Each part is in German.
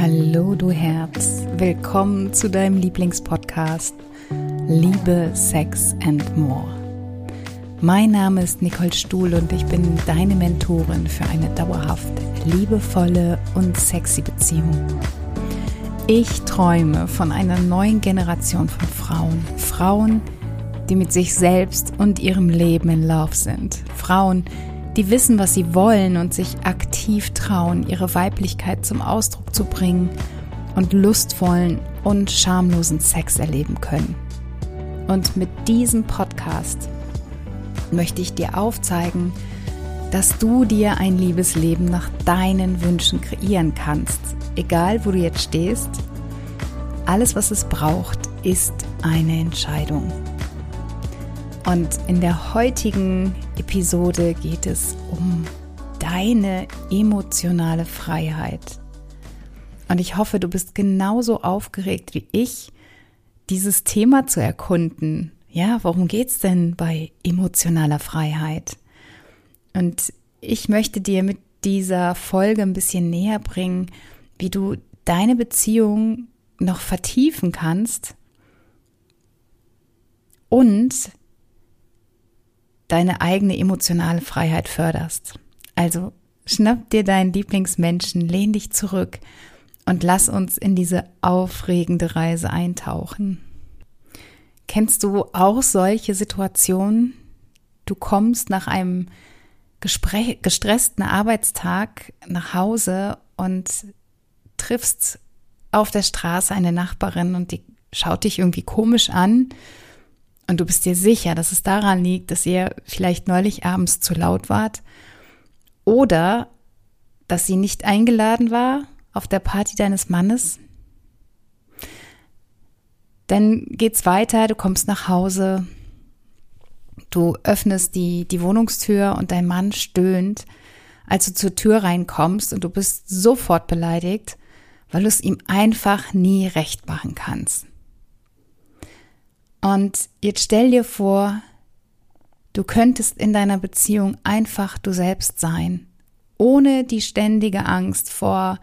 Hallo du Herz, willkommen zu deinem Lieblingspodcast Liebe, Sex and More. Mein Name ist Nicole Stuhl und ich bin deine Mentorin für eine dauerhaft liebevolle und sexy Beziehung. Ich träume von einer neuen Generation von Frauen. Frauen, die mit sich selbst und ihrem Leben in Love sind. Frauen, die wissen, was sie wollen und sich aktiv trauen, ihre Weiblichkeit zum Ausdruck zu bringen und lustvollen und schamlosen Sex erleben können. Und mit diesem Podcast möchte ich dir aufzeigen, dass du dir ein Liebesleben nach deinen Wünschen kreieren kannst. Egal, wo du jetzt stehst, alles, was es braucht, ist eine Entscheidung. Und in der heutigen Episode geht es um deine emotionale Freiheit. Und ich hoffe, du bist genauso aufgeregt wie ich, dieses Thema zu erkunden ja, worum geht's denn bei emotionaler Freiheit? Und ich möchte dir mit dieser Folge ein bisschen näher bringen, wie du deine Beziehung noch vertiefen kannst und deine eigene emotionale Freiheit förderst. Also schnapp dir deinen Lieblingsmenschen, lehn dich zurück und lass uns in diese aufregende Reise eintauchen. Kennst du auch solche Situationen? Du kommst nach einem gestressten Arbeitstag nach Hause und triffst auf der Straße eine Nachbarin und die schaut dich irgendwie komisch an und du bist dir sicher, dass es daran liegt, dass ihr vielleicht neulich abends zu laut wart oder dass sie nicht eingeladen war auf der Party deines Mannes dann geht's weiter, du kommst nach Hause, du öffnest die, die Wohnungstür und dein Mann stöhnt, als du zur Tür reinkommst und du bist sofort beleidigt, weil du es ihm einfach nie recht machen kannst. Und jetzt stell dir vor, du könntest in deiner Beziehung einfach du selbst sein, ohne die ständige Angst vor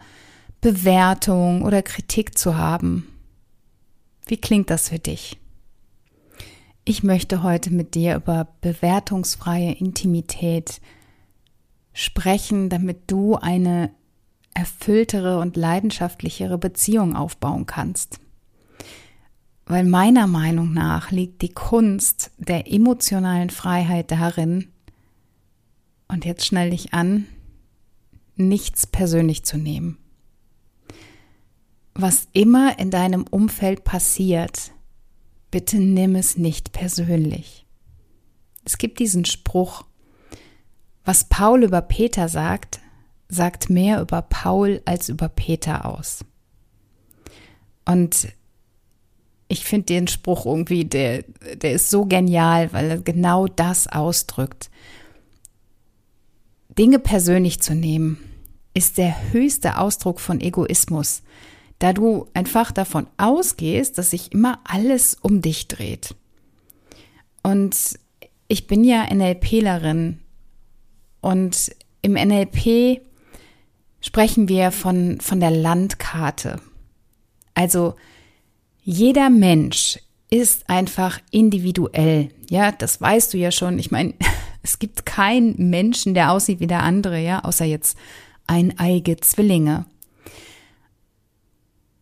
Bewertung oder Kritik zu haben. Wie klingt das für dich? Ich möchte heute mit dir über bewertungsfreie Intimität sprechen, damit du eine erfülltere und leidenschaftlichere Beziehung aufbauen kannst. Weil meiner Meinung nach liegt die Kunst der emotionalen Freiheit darin, und jetzt schnell dich an, nichts persönlich zu nehmen was immer in deinem Umfeld passiert, bitte nimm es nicht persönlich. Es gibt diesen Spruch, was Paul über Peter sagt, sagt mehr über Paul als über Peter aus. Und ich finde den Spruch irgendwie, der, der ist so genial, weil er genau das ausdrückt. Dinge persönlich zu nehmen, ist der höchste Ausdruck von Egoismus da du einfach davon ausgehst, dass sich immer alles um dich dreht. Und ich bin ja NLPlerin und im NLP sprechen wir von, von der Landkarte. Also jeder Mensch ist einfach individuell. Ja, das weißt du ja schon. Ich meine, es gibt keinen Menschen, der aussieht wie der andere, ja, außer jetzt eineige Zwillinge.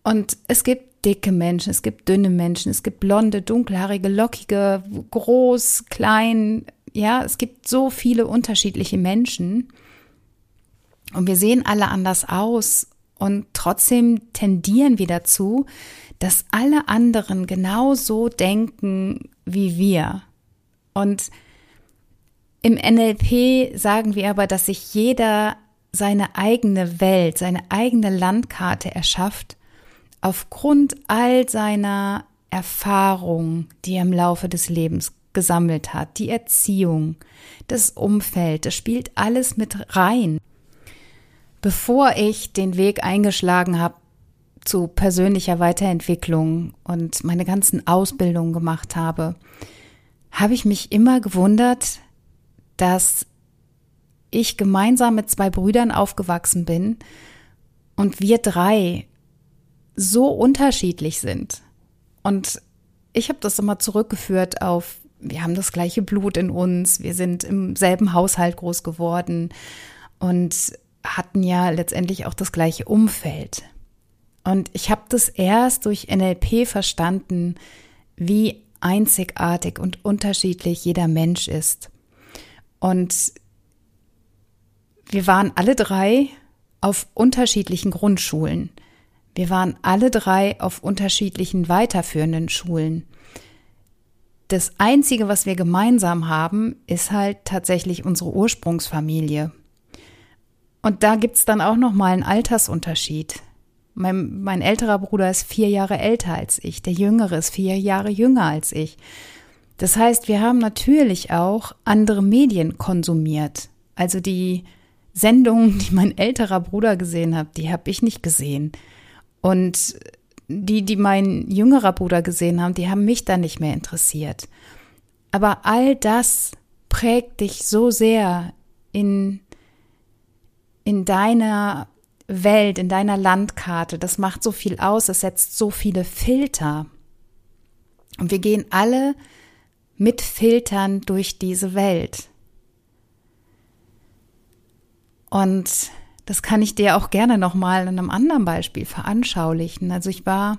Und es gibt dicke Menschen, es gibt dünne Menschen, es gibt blonde, dunkelhaarige, lockige, groß, klein. Ja, es gibt so viele unterschiedliche Menschen. Und wir sehen alle anders aus. Und trotzdem tendieren wir dazu, dass alle anderen genauso denken wie wir. Und im NLP sagen wir aber, dass sich jeder seine eigene Welt, seine eigene Landkarte erschafft aufgrund all seiner Erfahrung, die er im Laufe des Lebens gesammelt hat, die Erziehung, das Umfeld, das spielt alles mit rein. Bevor ich den Weg eingeschlagen habe zu persönlicher Weiterentwicklung und meine ganzen Ausbildungen gemacht habe, habe ich mich immer gewundert, dass ich gemeinsam mit zwei Brüdern aufgewachsen bin und wir drei so unterschiedlich sind. Und ich habe das immer zurückgeführt auf, wir haben das gleiche Blut in uns, wir sind im selben Haushalt groß geworden und hatten ja letztendlich auch das gleiche Umfeld. Und ich habe das erst durch NLP verstanden, wie einzigartig und unterschiedlich jeder Mensch ist. Und wir waren alle drei auf unterschiedlichen Grundschulen. Wir waren alle drei auf unterschiedlichen weiterführenden Schulen. Das Einzige, was wir gemeinsam haben, ist halt tatsächlich unsere Ursprungsfamilie. Und da gibt's dann auch noch mal einen Altersunterschied. Mein, mein älterer Bruder ist vier Jahre älter als ich, der jüngere ist vier Jahre jünger als ich. Das heißt, wir haben natürlich auch andere Medien konsumiert. Also die Sendungen, die mein älterer Bruder gesehen hat, die habe ich nicht gesehen. Und die, die mein jüngerer Bruder gesehen haben, die haben mich dann nicht mehr interessiert. Aber all das prägt dich so sehr in, in deiner Welt, in deiner Landkarte. Das macht so viel aus, es setzt so viele Filter. Und wir gehen alle mit Filtern durch diese Welt. Und das kann ich dir auch gerne nochmal in einem anderen Beispiel veranschaulichen. Also ich war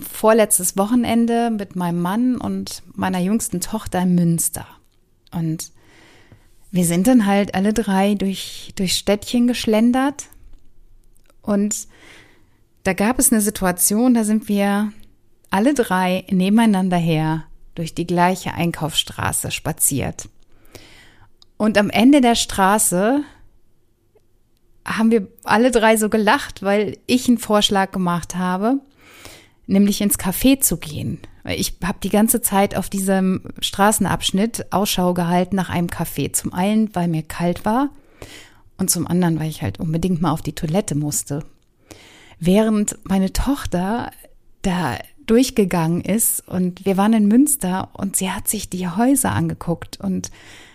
vorletztes Wochenende mit meinem Mann und meiner jüngsten Tochter in Münster. Und wir sind dann halt alle drei durch, durch Städtchen geschlendert. Und da gab es eine Situation, da sind wir alle drei nebeneinander her durch die gleiche Einkaufsstraße spaziert. Und am Ende der Straße haben wir alle drei so gelacht, weil ich einen Vorschlag gemacht habe, nämlich ins Café zu gehen. Ich habe die ganze Zeit auf diesem Straßenabschnitt Ausschau gehalten nach einem Café. Zum einen, weil mir kalt war und zum anderen, weil ich halt unbedingt mal auf die Toilette musste. Während meine Tochter da durchgegangen ist und wir waren in Münster und sie hat sich die Häuser angeguckt und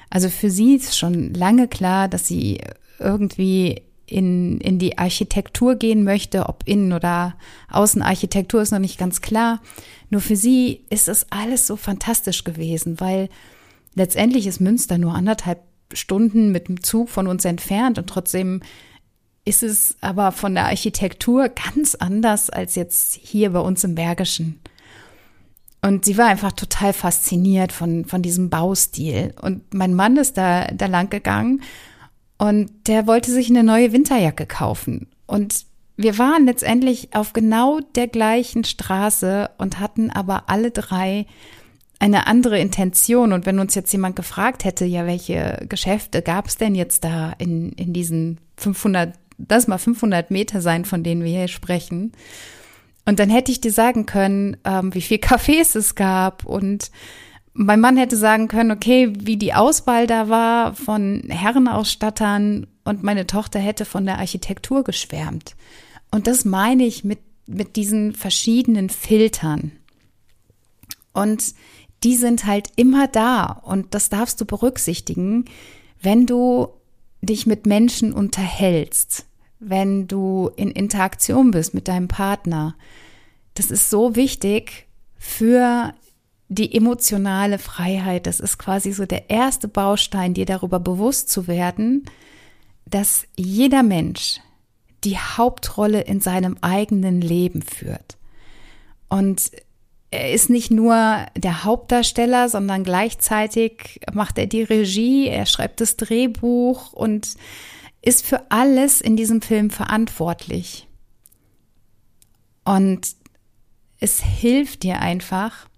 also für sie ist schon lange klar, dass sie irgendwie in, in die Architektur gehen möchte, ob Innen- oder Außenarchitektur ist noch nicht ganz klar. Nur für sie ist es alles so fantastisch gewesen, weil letztendlich ist Münster nur anderthalb Stunden mit dem Zug von uns entfernt und trotzdem ist es aber von der Architektur ganz anders als jetzt hier bei uns im Bergischen. Und sie war einfach total fasziniert von, von diesem Baustil. Und mein Mann ist da, da lang gegangen und der wollte sich eine neue Winterjacke kaufen. Und wir waren letztendlich auf genau der gleichen Straße und hatten aber alle drei eine andere Intention. Und wenn uns jetzt jemand gefragt hätte, ja, welche Geschäfte gab es denn jetzt da in, in diesen 500, das mal 500 Meter sein, von denen wir hier sprechen, und dann hätte ich dir sagen können, ähm, wie viel Cafés es gab und mein Mann hätte sagen können, okay, wie die Auswahl da war von Herrenausstattern und meine Tochter hätte von der Architektur geschwärmt. Und das meine ich mit, mit diesen verschiedenen Filtern. Und die sind halt immer da und das darfst du berücksichtigen, wenn du dich mit Menschen unterhältst wenn du in Interaktion bist mit deinem Partner. Das ist so wichtig für die emotionale Freiheit. Das ist quasi so der erste Baustein, dir darüber bewusst zu werden, dass jeder Mensch die Hauptrolle in seinem eigenen Leben führt. Und er ist nicht nur der Hauptdarsteller, sondern gleichzeitig macht er die Regie, er schreibt das Drehbuch und ist für alles in diesem Film verantwortlich. Und es hilft dir einfach,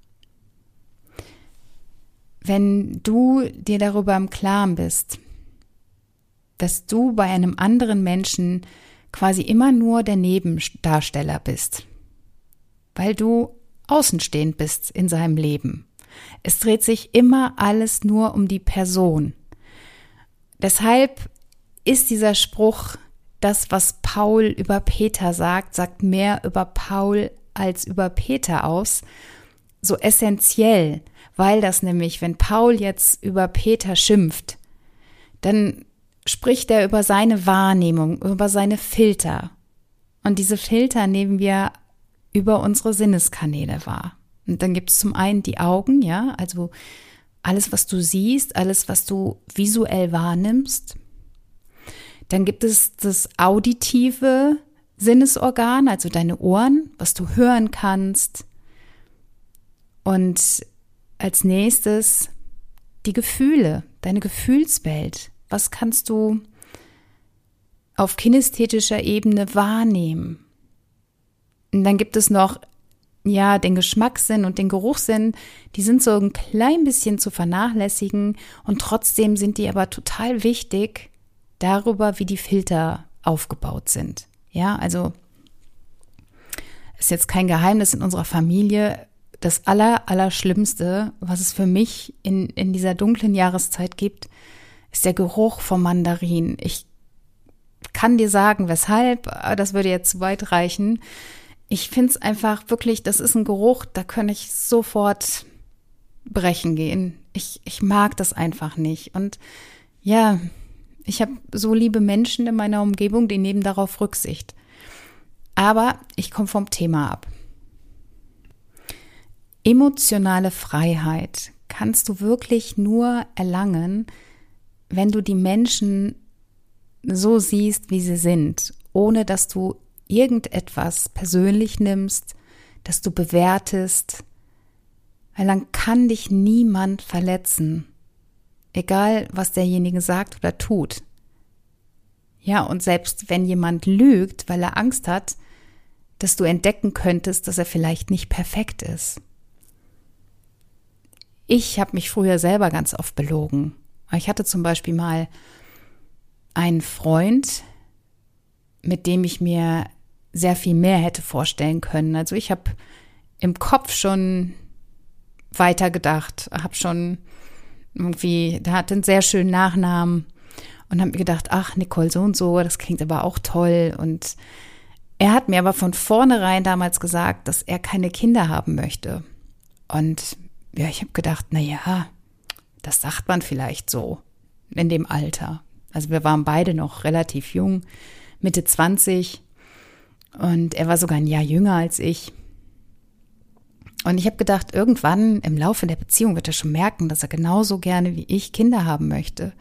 wenn du dir darüber im Klaren bist, dass du bei einem anderen Menschen quasi immer nur der Nebendarsteller bist, weil du außenstehend bist in seinem Leben. Es dreht sich immer alles nur um die Person. Deshalb ist dieser Spruch, das, was Paul über Peter sagt, sagt mehr über Paul als über Peter aus, so essentiell, weil das nämlich, wenn Paul jetzt über Peter schimpft, dann spricht er über seine Wahrnehmung, über seine Filter. Und diese Filter nehmen wir über unsere Sinneskanäle wahr. Und dann gibt es zum einen die Augen, ja, also alles, was du siehst, alles, was du visuell wahrnimmst. Dann gibt es das auditive Sinnesorgan, also deine Ohren, was du hören kannst. Und als nächstes die Gefühle, deine Gefühlswelt. Was kannst du auf kinästhetischer Ebene wahrnehmen? Und dann gibt es noch, ja, den Geschmackssinn und den Geruchssinn. Die sind so ein klein bisschen zu vernachlässigen und trotzdem sind die aber total wichtig darüber, wie die Filter aufgebaut sind. Ja, also ist jetzt kein Geheimnis in unserer Familie. Das aller, Allerschlimmste, was es für mich in, in dieser dunklen Jahreszeit gibt, ist der Geruch vom Mandarin. Ich kann dir sagen, weshalb, das würde jetzt zu weit reichen. Ich finde es einfach wirklich, das ist ein Geruch, da kann ich sofort brechen gehen. Ich, ich mag das einfach nicht. Und ja, ich habe so liebe Menschen in meiner Umgebung, die nehmen darauf Rücksicht. Aber ich komme vom Thema ab. Emotionale Freiheit kannst du wirklich nur erlangen, wenn du die Menschen so siehst, wie sie sind, ohne dass du irgendetwas persönlich nimmst, dass du bewertest, weil dann kann dich niemand verletzen egal was derjenige sagt oder tut. Ja, und selbst wenn jemand lügt, weil er Angst hat, dass du entdecken könntest, dass er vielleicht nicht perfekt ist. Ich habe mich früher selber ganz oft belogen. Ich hatte zum Beispiel mal einen Freund, mit dem ich mir sehr viel mehr hätte vorstellen können. Also ich habe im Kopf schon weitergedacht, habe schon irgendwie, der hat einen sehr schönen Nachnamen und habe mir gedacht, ach, Nicole so und so, das klingt aber auch toll. Und er hat mir aber von vornherein damals gesagt, dass er keine Kinder haben möchte. Und ja, ich habe gedacht, na ja, das sagt man vielleicht so in dem Alter. Also wir waren beide noch relativ jung, Mitte 20 und er war sogar ein Jahr jünger als ich. Und ich habe gedacht, irgendwann im Laufe der Beziehung wird er schon merken, dass er genauso gerne wie ich Kinder haben möchte.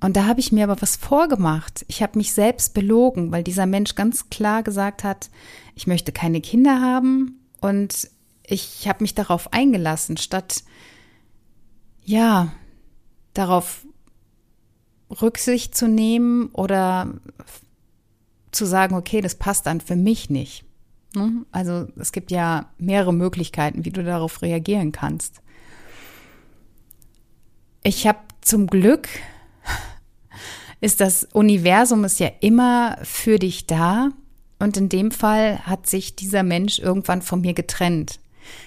Und da habe ich mir aber was vorgemacht. Ich habe mich selbst belogen, weil dieser Mensch ganz klar gesagt hat, ich möchte keine Kinder haben und ich habe mich darauf eingelassen, statt ja, darauf Rücksicht zu nehmen oder zu sagen, okay, das passt dann für mich nicht. Ne? Also es gibt ja mehrere Möglichkeiten, wie du darauf reagieren kannst. Ich habe zum Glück, ist das Universum ist ja immer für dich da. Und in dem Fall hat sich dieser Mensch irgendwann von mir getrennt.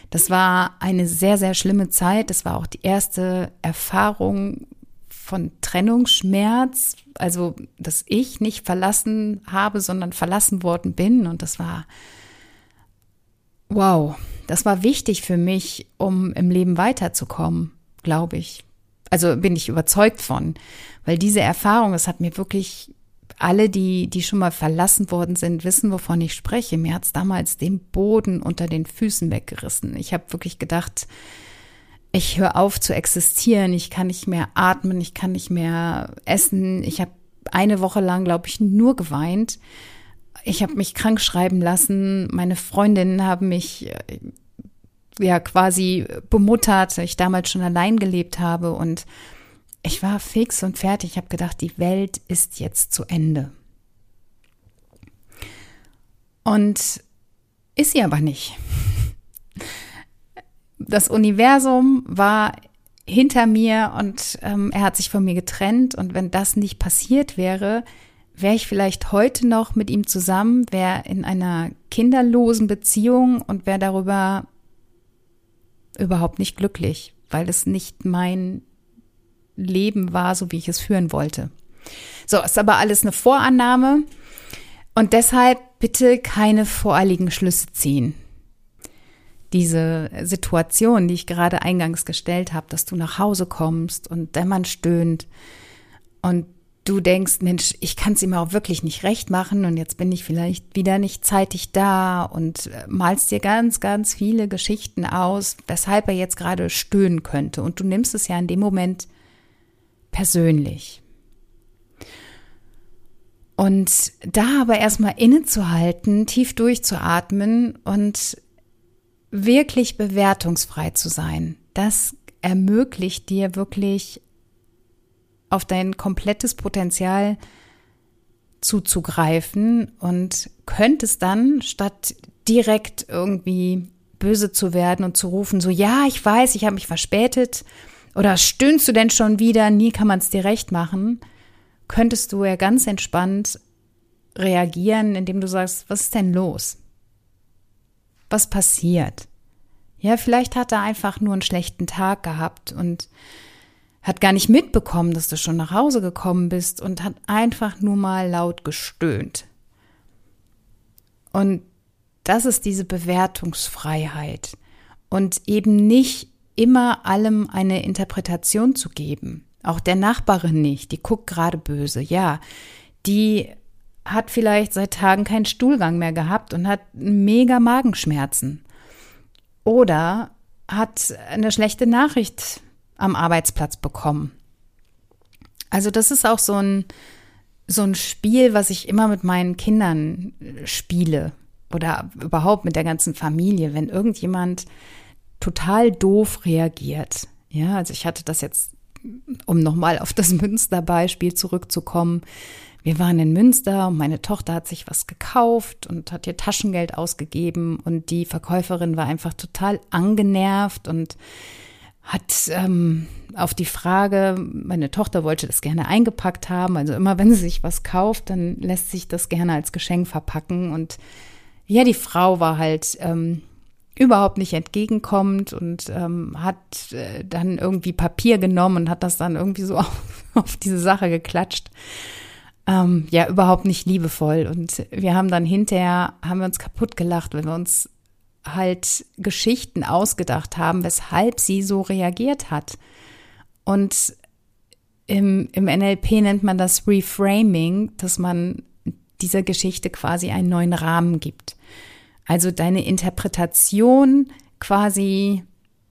Das war eine sehr, sehr schlimme Zeit. Das war auch die erste Erfahrung von Trennungsschmerz. Also, dass ich nicht verlassen habe, sondern verlassen worden bin. Und das war Wow, das war wichtig für mich, um im Leben weiterzukommen, glaube ich. Also bin ich überzeugt von, weil diese Erfahrung, es hat mir wirklich alle, die, die schon mal verlassen worden sind, wissen, wovon ich spreche. Mir hat's damals den Boden unter den Füßen weggerissen. Ich habe wirklich gedacht, ich höre auf zu existieren, ich kann nicht mehr atmen, ich kann nicht mehr essen. Ich habe eine Woche lang, glaube ich, nur geweint ich habe mich krank schreiben lassen. Meine Freundinnen haben mich äh, ja quasi bemuttert, ich damals schon allein gelebt habe und ich war fix und fertig. Ich habe gedacht, die Welt ist jetzt zu Ende. Und ist sie aber nicht. Das Universum war hinter mir und ähm, er hat sich von mir getrennt. Und wenn das nicht passiert wäre, wäre ich vielleicht heute noch mit ihm zusammen, wäre in einer kinderlosen Beziehung und wäre darüber überhaupt nicht glücklich, weil es nicht mein Leben war, so wie ich es führen wollte. So, ist aber alles eine Vorannahme und deshalb bitte keine voreiligen Schlüsse ziehen. Diese Situation, die ich gerade eingangs gestellt habe, dass du nach Hause kommst und der Mann stöhnt und du denkst, Mensch, ich kann es ihm auch wirklich nicht recht machen und jetzt bin ich vielleicht wieder nicht zeitig da und äh, malst dir ganz, ganz viele Geschichten aus, weshalb er jetzt gerade stöhnen könnte. Und du nimmst es ja in dem Moment persönlich. Und da aber erstmal innezuhalten, tief durchzuatmen und wirklich bewertungsfrei zu sein, das ermöglicht dir wirklich auf dein komplettes Potenzial zuzugreifen und könntest dann statt direkt irgendwie böse zu werden und zu rufen, so ja, ich weiß, ich habe mich verspätet oder stöhnst du denn schon wieder, nie kann man es dir recht machen, könntest du ja ganz entspannt reagieren, indem du sagst, was ist denn los? Was passiert? Ja, vielleicht hat er einfach nur einen schlechten Tag gehabt und hat gar nicht mitbekommen, dass du schon nach Hause gekommen bist und hat einfach nur mal laut gestöhnt. Und das ist diese Bewertungsfreiheit und eben nicht immer allem eine Interpretation zu geben. Auch der Nachbarin nicht, die guckt gerade böse. Ja, die hat vielleicht seit Tagen keinen Stuhlgang mehr gehabt und hat mega Magenschmerzen. Oder hat eine schlechte Nachricht am Arbeitsplatz bekommen. Also das ist auch so ein, so ein Spiel, was ich immer mit meinen Kindern spiele oder überhaupt mit der ganzen Familie, wenn irgendjemand total doof reagiert. Ja, also ich hatte das jetzt, um nochmal auf das Münster-Beispiel zurückzukommen. Wir waren in Münster und meine Tochter hat sich was gekauft und hat ihr Taschengeld ausgegeben und die Verkäuferin war einfach total angenervt und hat ähm, auf die Frage, meine Tochter wollte das gerne eingepackt haben, also immer wenn sie sich was kauft, dann lässt sich das gerne als Geschenk verpacken und ja, die Frau war halt ähm, überhaupt nicht entgegenkommend und ähm, hat äh, dann irgendwie Papier genommen und hat das dann irgendwie so auf, auf diese Sache geklatscht. Ähm, ja, überhaupt nicht liebevoll. Und wir haben dann hinterher, haben wir uns kaputt gelacht, wenn wir uns halt Geschichten ausgedacht haben, weshalb sie so reagiert hat. Und im, im NLP nennt man das Reframing, dass man dieser Geschichte quasi einen neuen Rahmen gibt. Also deine Interpretation quasi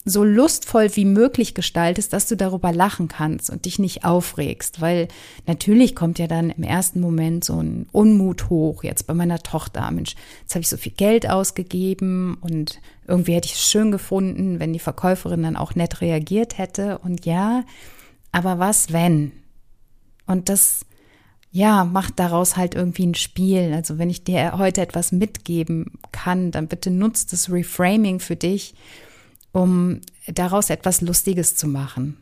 so lustvoll wie möglich gestaltest, dass du darüber lachen kannst und dich nicht aufregst, weil natürlich kommt ja dann im ersten Moment so ein Unmut hoch, jetzt bei meiner Tochter, Mensch, jetzt habe ich so viel Geld ausgegeben und irgendwie hätte ich es schön gefunden, wenn die Verkäuferin dann auch nett reagiert hätte und ja, aber was wenn? Und das ja, macht daraus halt irgendwie ein Spiel. Also wenn ich dir heute etwas mitgeben kann, dann bitte nutzt das Reframing für dich um daraus etwas Lustiges zu machen.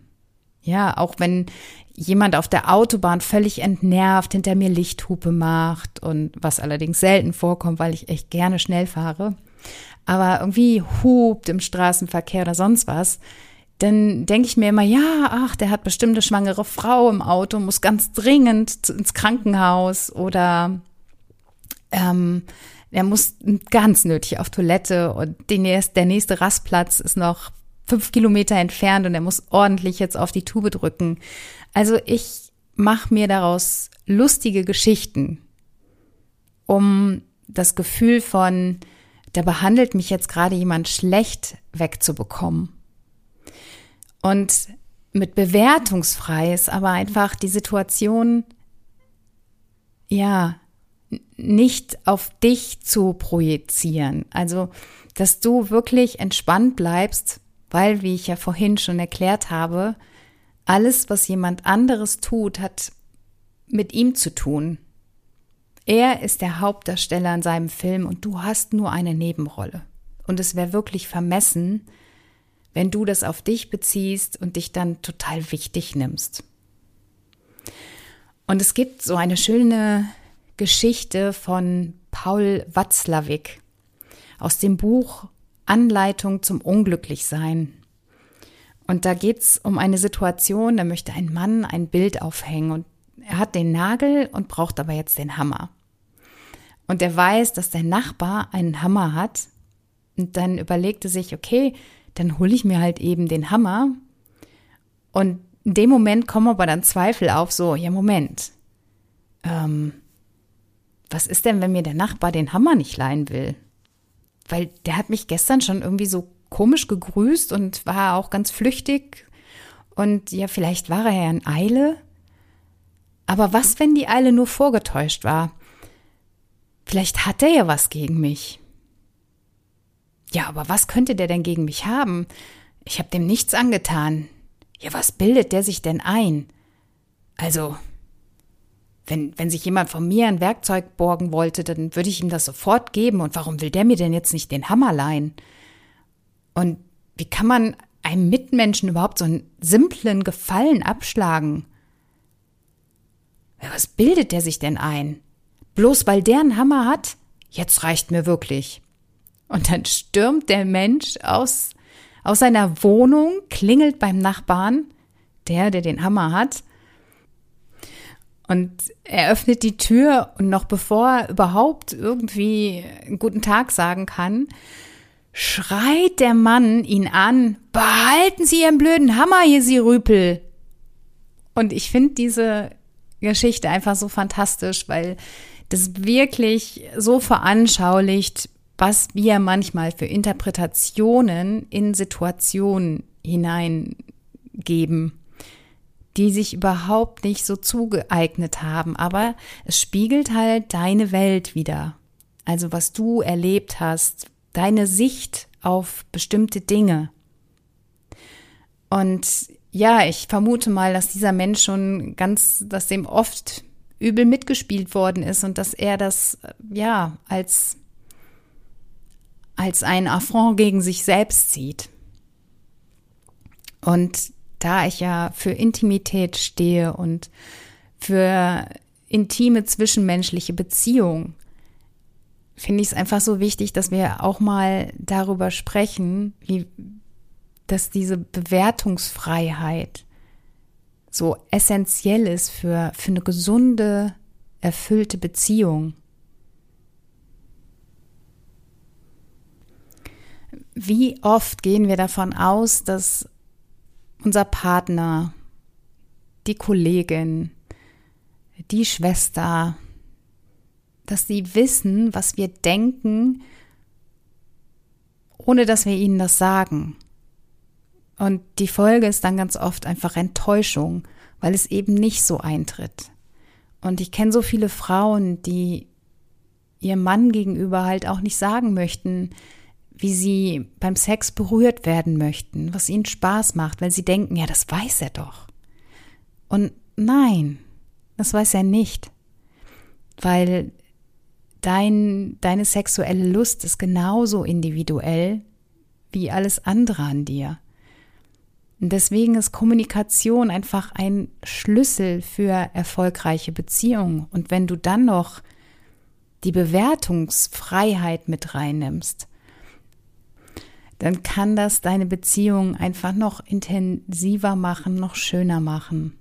Ja, auch wenn jemand auf der Autobahn völlig entnervt hinter mir Lichthupe macht und was allerdings selten vorkommt, weil ich echt gerne schnell fahre, aber irgendwie hupt im Straßenverkehr oder sonst was, dann denke ich mir immer, ja, ach, der hat bestimmt eine schwangere Frau im Auto, muss ganz dringend ins Krankenhaus oder ähm, er muss ganz nötig auf Toilette und der nächste Rastplatz ist noch fünf Kilometer entfernt und er muss ordentlich jetzt auf die Tube drücken. Also ich mache mir daraus lustige Geschichten, um das Gefühl von, da behandelt mich jetzt gerade jemand schlecht wegzubekommen. Und mit bewertungsfrei ist aber einfach die Situation, ja, nicht auf dich zu projizieren. Also, dass du wirklich entspannt bleibst, weil, wie ich ja vorhin schon erklärt habe, alles, was jemand anderes tut, hat mit ihm zu tun. Er ist der Hauptdarsteller in seinem Film und du hast nur eine Nebenrolle. Und es wäre wirklich vermessen, wenn du das auf dich beziehst und dich dann total wichtig nimmst. Und es gibt so eine schöne Geschichte von Paul Watzlawick aus dem Buch Anleitung zum Unglücklichsein. Und da geht es um eine Situation, da möchte ein Mann ein Bild aufhängen und er hat den Nagel und braucht aber jetzt den Hammer. Und er weiß, dass der Nachbar einen Hammer hat und dann überlegte sich, okay, dann hole ich mir halt eben den Hammer. Und in dem Moment kommen aber dann Zweifel auf, so, ja, Moment, ähm, was ist denn, wenn mir der Nachbar den Hammer nicht leihen will? Weil der hat mich gestern schon irgendwie so komisch gegrüßt und war auch ganz flüchtig. Und ja, vielleicht war er ja in Eile. Aber was, wenn die Eile nur vorgetäuscht war? Vielleicht hat er ja was gegen mich. Ja, aber was könnte der denn gegen mich haben? Ich habe dem nichts angetan. Ja, was bildet der sich denn ein? Also, wenn, wenn sich jemand von mir ein Werkzeug borgen wollte, dann würde ich ihm das sofort geben. Und warum will der mir denn jetzt nicht den Hammer leihen? Und wie kann man einem Mitmenschen überhaupt so einen simplen Gefallen abschlagen? Ja, was bildet der sich denn ein? Bloß weil der einen Hammer hat? Jetzt reicht mir wirklich. Und dann stürmt der Mensch aus, aus seiner Wohnung, klingelt beim Nachbarn, der, der den Hammer hat, und er öffnet die Tür und noch bevor er überhaupt irgendwie einen guten Tag sagen kann, schreit der Mann ihn an, behalten Sie Ihren blöden Hammer hier, Sie Rüpel. Und ich finde diese Geschichte einfach so fantastisch, weil das wirklich so veranschaulicht, was wir manchmal für Interpretationen in Situationen hineingeben die sich überhaupt nicht so zugeeignet haben, aber es spiegelt halt deine Welt wieder. Also was du erlebt hast, deine Sicht auf bestimmte Dinge. Und ja, ich vermute mal, dass dieser Mensch schon ganz, dass dem oft übel mitgespielt worden ist und dass er das ja als als ein Affront gegen sich selbst sieht. Und da ich ja für Intimität stehe und für intime zwischenmenschliche Beziehungen, finde ich es einfach so wichtig, dass wir auch mal darüber sprechen, wie, dass diese Bewertungsfreiheit so essentiell ist für, für eine gesunde, erfüllte Beziehung. Wie oft gehen wir davon aus, dass unser Partner, die Kollegin, die Schwester, dass sie wissen, was wir denken, ohne dass wir ihnen das sagen. Und die Folge ist dann ganz oft einfach Enttäuschung, weil es eben nicht so eintritt. Und ich kenne so viele Frauen, die ihrem Mann gegenüber halt auch nicht sagen möchten, wie sie beim Sex berührt werden möchten, was ihnen Spaß macht, weil sie denken, ja, das weiß er doch. Und nein, das weiß er nicht, weil dein, deine sexuelle Lust ist genauso individuell wie alles andere an dir. Und deswegen ist Kommunikation einfach ein Schlüssel für erfolgreiche Beziehungen. Und wenn du dann noch die Bewertungsfreiheit mit reinnimmst, dann kann das deine Beziehung einfach noch intensiver machen, noch schöner machen.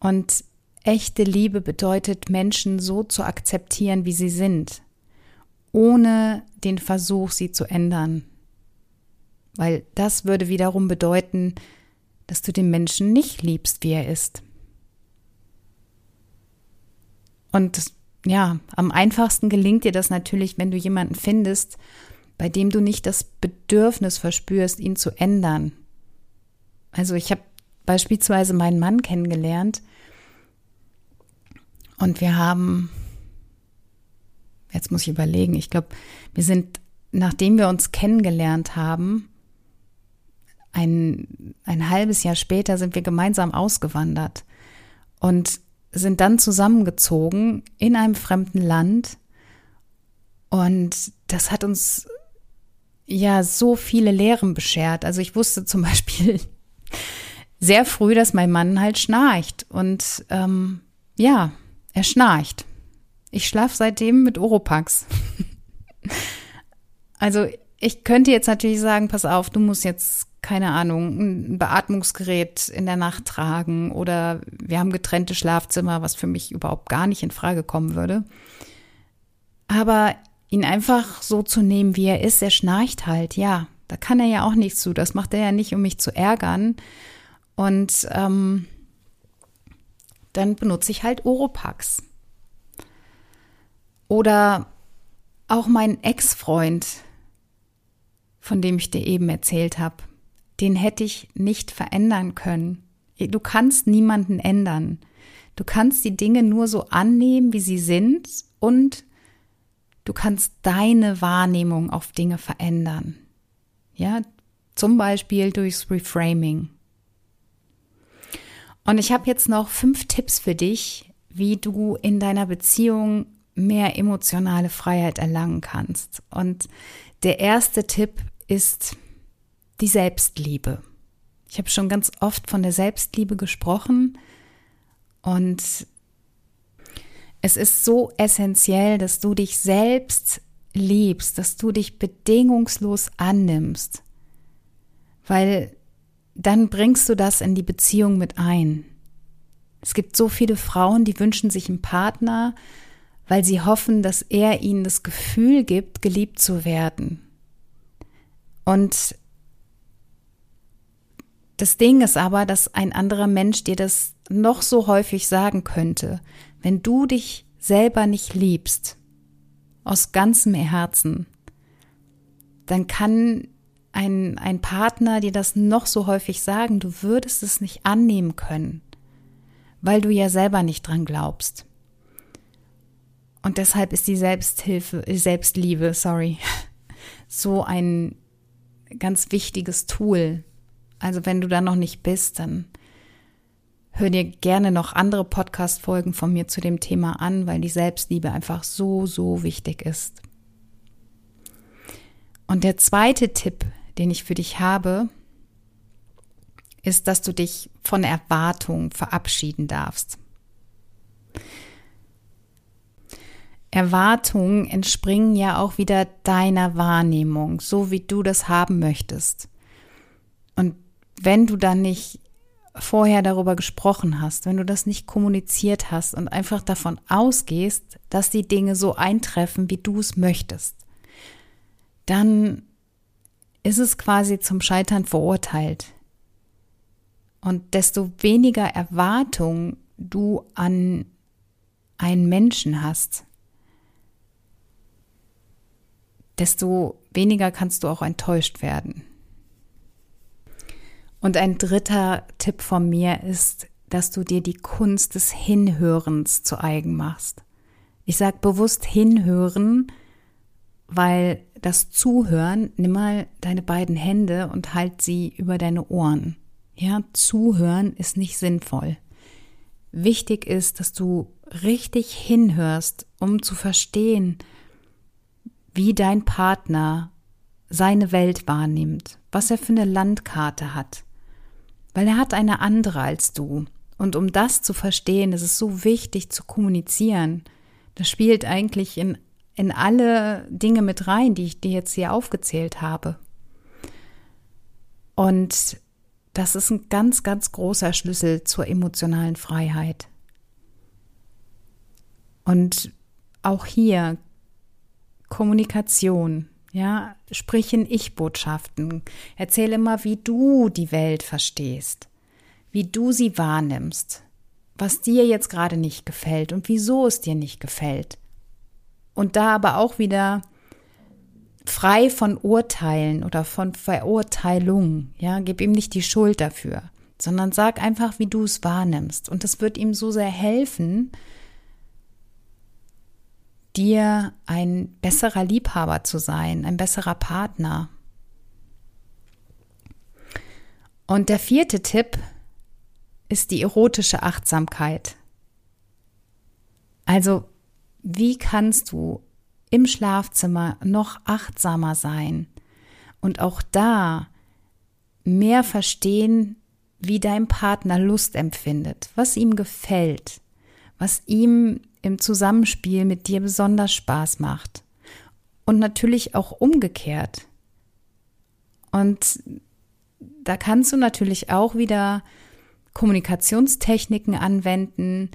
Und echte Liebe bedeutet, Menschen so zu akzeptieren, wie sie sind, ohne den Versuch, sie zu ändern. Weil das würde wiederum bedeuten, dass du den Menschen nicht liebst, wie er ist. Und ja, am einfachsten gelingt dir das natürlich, wenn du jemanden findest, bei dem du nicht das Bedürfnis verspürst, ihn zu ändern. Also ich habe beispielsweise meinen Mann kennengelernt und wir haben, jetzt muss ich überlegen, ich glaube, wir sind, nachdem wir uns kennengelernt haben, ein, ein halbes Jahr später sind wir gemeinsam ausgewandert und sind dann zusammengezogen in einem fremden Land. Und das hat uns ja so viele Lehren beschert. Also ich wusste zum Beispiel sehr früh, dass mein Mann halt schnarcht. Und ähm, ja, er schnarcht. Ich schlafe seitdem mit Oropax. also ich könnte jetzt natürlich sagen, pass auf, du musst jetzt, keine Ahnung, ein Beatmungsgerät in der Nacht tragen oder wir haben getrennte Schlafzimmer, was für mich überhaupt gar nicht in Frage kommen würde. Aber ihn einfach so zu nehmen, wie er ist. Er schnarcht halt, ja. Da kann er ja auch nichts zu. Das macht er ja nicht, um mich zu ärgern. Und ähm, dann benutze ich halt Oropax. Oder auch mein Ex-Freund, von dem ich dir eben erzählt habe, den hätte ich nicht verändern können. Du kannst niemanden ändern. Du kannst die Dinge nur so annehmen, wie sie sind und du kannst deine Wahrnehmung auf Dinge verändern. Ja, zum Beispiel durchs Reframing. Und ich habe jetzt noch fünf Tipps für dich, wie du in deiner Beziehung mehr emotionale Freiheit erlangen kannst. Und der erste Tipp ist die Selbstliebe. Ich habe schon ganz oft von der Selbstliebe gesprochen und es ist so essentiell, dass du dich selbst liebst, dass du dich bedingungslos annimmst, weil dann bringst du das in die Beziehung mit ein. Es gibt so viele Frauen, die wünschen sich einen Partner, weil sie hoffen, dass er ihnen das Gefühl gibt, geliebt zu werden. Und das Ding ist aber, dass ein anderer Mensch dir das noch so häufig sagen könnte, wenn du dich selber nicht liebst, aus ganzem Herzen, dann kann ein, ein Partner dir das noch so häufig sagen, du würdest es nicht annehmen können, weil du ja selber nicht dran glaubst. Und deshalb ist die Selbsthilfe, Selbstliebe, sorry, so ein ganz wichtiges Tool. Also wenn du da noch nicht bist, dann hör dir gerne noch andere Podcast-Folgen von mir zu dem Thema an, weil die Selbstliebe einfach so, so wichtig ist. Und der zweite Tipp, den ich für dich habe, ist, dass du dich von Erwartungen verabschieden darfst. Erwartungen entspringen ja auch wieder deiner Wahrnehmung, so wie du das haben möchtest. Und wenn du dann nicht vorher darüber gesprochen hast, wenn du das nicht kommuniziert hast und einfach davon ausgehst, dass die Dinge so eintreffen, wie du es möchtest, dann ist es quasi zum Scheitern verurteilt. Und desto weniger Erwartung du an einen Menschen hast, desto weniger kannst du auch enttäuscht werden. Und ein dritter Tipp von mir ist, dass du dir die Kunst des Hinhörens zu eigen machst. Ich sage bewusst hinhören, weil das Zuhören, nimm mal deine beiden Hände und halt sie über deine Ohren. Ja, zuhören ist nicht sinnvoll. Wichtig ist, dass du richtig hinhörst, um zu verstehen, wie dein Partner seine Welt wahrnimmt, was er für eine Landkarte hat. Weil er hat eine andere als du. Und um das zu verstehen, ist es so wichtig zu kommunizieren. Das spielt eigentlich in, in alle Dinge mit rein, die ich dir jetzt hier aufgezählt habe. Und das ist ein ganz, ganz großer Schlüssel zur emotionalen Freiheit. Und auch hier Kommunikation, ja, sprich in Ich-Botschaften. Erzähle immer, wie du die Welt verstehst, wie du sie wahrnimmst, was dir jetzt gerade nicht gefällt und wieso es dir nicht gefällt. Und da aber auch wieder frei von Urteilen oder von Verurteilung, ja, gib ihm nicht die Schuld dafür, sondern sag einfach, wie du es wahrnimmst. Und das wird ihm so sehr helfen, dir ein besserer Liebhaber zu sein, ein besserer Partner. Und der vierte Tipp ist die erotische Achtsamkeit. Also, wie kannst du im Schlafzimmer noch achtsamer sein und auch da mehr verstehen, wie dein Partner Lust empfindet, was ihm gefällt, was ihm im Zusammenspiel mit dir besonders Spaß macht. Und natürlich auch umgekehrt. Und da kannst du natürlich auch wieder Kommunikationstechniken anwenden.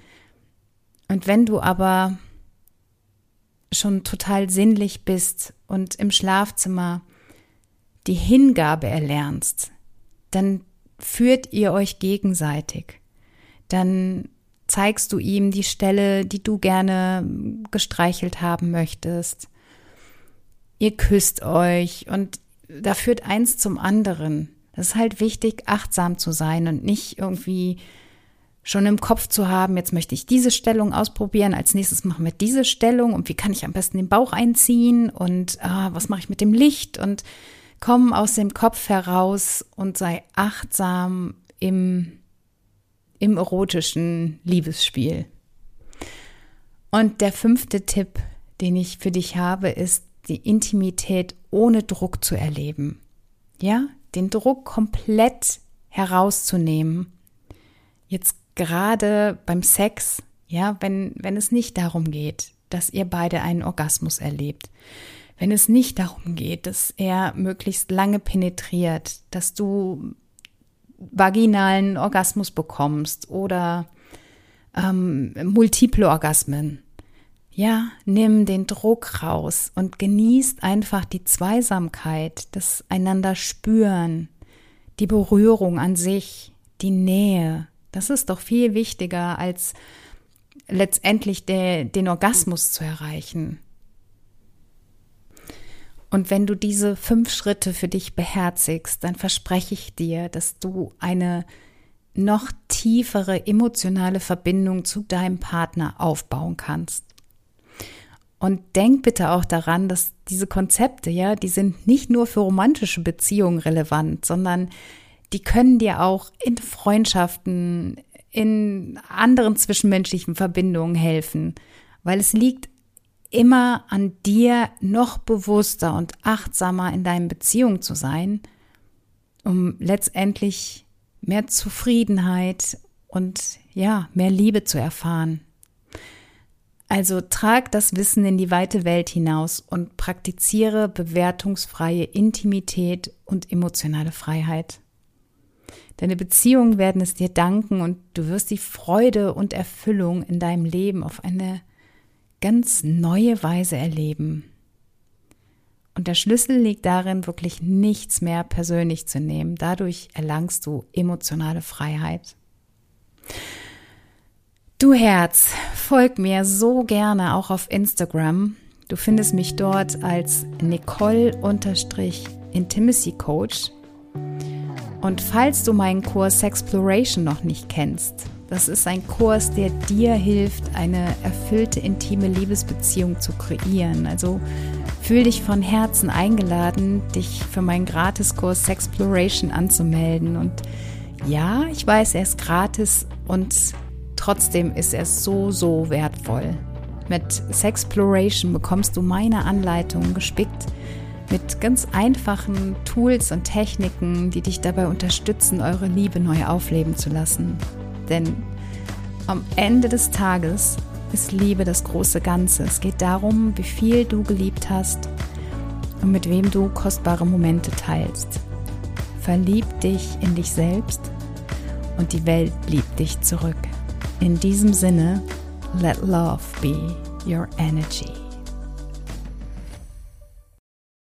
Und wenn du aber schon total sinnlich bist und im Schlafzimmer die Hingabe erlernst, dann führt ihr euch gegenseitig. Dann zeigst du ihm die Stelle, die du gerne gestreichelt haben möchtest. Ihr küsst euch und da führt eins zum anderen. Das ist halt wichtig, achtsam zu sein und nicht irgendwie schon im Kopf zu haben, jetzt möchte ich diese Stellung ausprobieren, als nächstes machen wir diese Stellung und wie kann ich am besten den Bauch einziehen und ah, was mache ich mit dem Licht und komm aus dem Kopf heraus und sei achtsam im, im erotischen Liebesspiel. Und der fünfte Tipp, den ich für dich habe, ist, die Intimität ohne Druck zu erleben. Ja, den Druck komplett herauszunehmen. Jetzt gerade beim Sex, ja, wenn, wenn es nicht darum geht, dass ihr beide einen Orgasmus erlebt, wenn es nicht darum geht, dass er möglichst lange penetriert, dass du vaginalen Orgasmus bekommst oder ähm, multiple Orgasmen. Ja, nimm den Druck raus und genießt einfach die Zweisamkeit, das einander spüren, die Berührung an sich, die Nähe, das ist doch viel wichtiger, als letztendlich de, den Orgasmus zu erreichen. Und wenn du diese fünf Schritte für dich beherzigst, dann verspreche ich dir, dass du eine noch tiefere emotionale Verbindung zu deinem Partner aufbauen kannst. Und denk bitte auch daran, dass diese Konzepte, ja, die sind nicht nur für romantische Beziehungen relevant, sondern die können dir auch in Freundschaften, in anderen zwischenmenschlichen Verbindungen helfen, weil es liegt immer an dir, noch bewusster und achtsamer in deinen Beziehungen zu sein, um letztendlich mehr Zufriedenheit und ja, mehr Liebe zu erfahren. Also trag das Wissen in die weite Welt hinaus und praktiziere bewertungsfreie Intimität und emotionale Freiheit. Deine Beziehungen werden es dir danken und du wirst die Freude und Erfüllung in deinem Leben auf eine ganz neue Weise erleben. Und der Schlüssel liegt darin, wirklich nichts mehr persönlich zu nehmen. Dadurch erlangst du emotionale Freiheit. Du Herz, folg mir so gerne auch auf Instagram. Du findest mich dort als Nicole-Intimacy Coach. Und falls du meinen Kurs Sexploration noch nicht kennst, das ist ein Kurs, der dir hilft, eine erfüllte, intime Liebesbeziehung zu kreieren. Also fühl dich von Herzen eingeladen, dich für meinen Gratiskurs Sexploration anzumelden. Und ja, ich weiß, er ist gratis und trotzdem ist er so, so wertvoll. Mit Sexploration bekommst du meine Anleitung gespickt mit ganz einfachen Tools und Techniken, die dich dabei unterstützen, eure Liebe neu aufleben zu lassen. Denn am Ende des Tages ist Liebe das große Ganze. Es geht darum, wie viel du geliebt hast und mit wem du kostbare Momente teilst. Verlieb dich in dich selbst und die Welt liebt dich zurück. In diesem Sinne, let love be your energy.